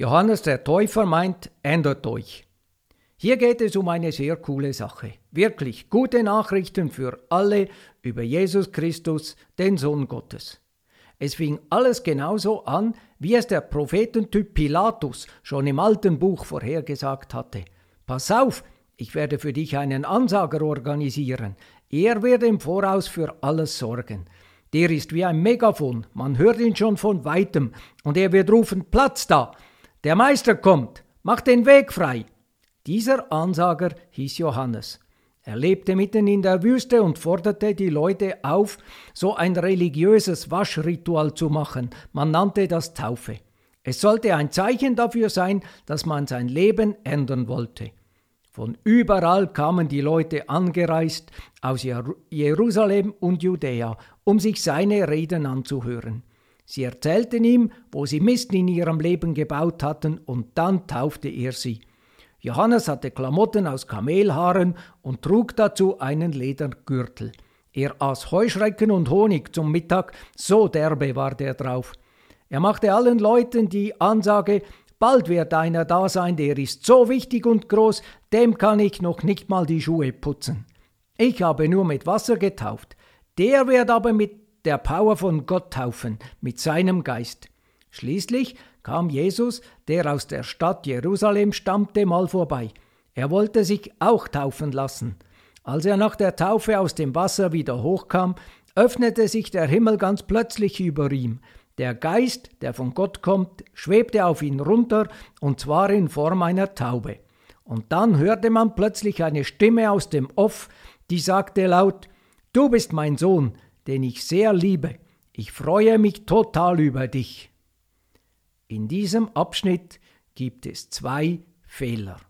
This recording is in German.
Johannes der Täufer meint, ändert euch. Hier geht es um eine sehr coole Sache. Wirklich gute Nachrichten für alle über Jesus Christus, den Sohn Gottes. Es fing alles genauso an, wie es der Prophetentyp Pilatus schon im alten Buch vorhergesagt hatte. Pass auf, ich werde für dich einen Ansager organisieren. Er wird im Voraus für alles sorgen. Der ist wie ein Megafon, man hört ihn schon von weitem, und er wird rufen, Platz da! Der Meister kommt, mach den Weg frei! Dieser Ansager hieß Johannes. Er lebte mitten in der Wüste und forderte die Leute auf, so ein religiöses Waschritual zu machen. Man nannte das Taufe. Es sollte ein Zeichen dafür sein, dass man sein Leben ändern wollte. Von überall kamen die Leute angereist aus Jerusalem und Judäa, um sich seine Reden anzuhören. Sie erzählten ihm, wo sie Mist in ihrem Leben gebaut hatten, und dann taufte er sie. Johannes hatte Klamotten aus Kamelhaaren und trug dazu einen Ledergürtel. Er aß Heuschrecken und Honig zum Mittag, so derbe war der drauf. Er machte allen Leuten die Ansage, bald wird einer da sein, der ist so wichtig und groß, dem kann ich noch nicht mal die Schuhe putzen. Ich habe nur mit Wasser getauft, der wird aber mit der Power von Gott taufen, mit seinem Geist. Schließlich kam Jesus, der aus der Stadt Jerusalem stammte, mal vorbei. Er wollte sich auch taufen lassen. Als er nach der Taufe aus dem Wasser wieder hochkam, öffnete sich der Himmel ganz plötzlich über ihm. Der Geist, der von Gott kommt, schwebte auf ihn runter, und zwar in Form einer Taube. Und dann hörte man plötzlich eine Stimme aus dem Off, die sagte laut Du bist mein Sohn, den ich sehr liebe. Ich freue mich total über dich. In diesem Abschnitt gibt es zwei Fehler.